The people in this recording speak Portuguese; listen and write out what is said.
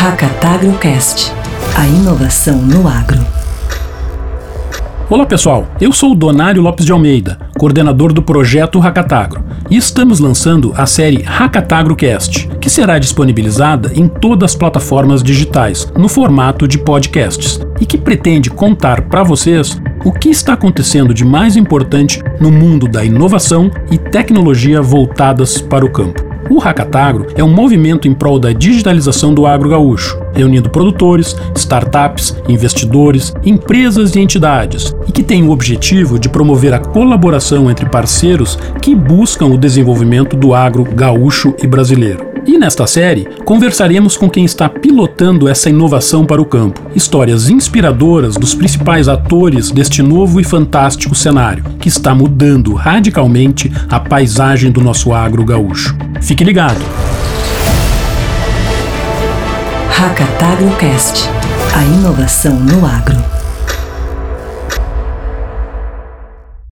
Hackatagrocast, a inovação no agro. Olá pessoal, eu sou o Donário Lopes de Almeida, coordenador do projeto Hackatagro, e estamos lançando a série Hackatagrocast, que será disponibilizada em todas as plataformas digitais, no formato de podcasts, e que pretende contar para vocês o que está acontecendo de mais importante no mundo da inovação e tecnologia voltadas para o campo. O Hackatagro é um movimento em prol da digitalização do agro gaúcho, reunindo produtores, startups, investidores, empresas e entidades, e que tem o objetivo de promover a colaboração entre parceiros que buscam o desenvolvimento do agro gaúcho e brasileiro. E nesta série, conversaremos com quem está pilotando essa inovação para o campo. Histórias inspiradoras dos principais atores deste novo e fantástico cenário, que está mudando radicalmente a paisagem do nosso agro gaúcho. Fique ligado! Hackatagrocast, a inovação no agro.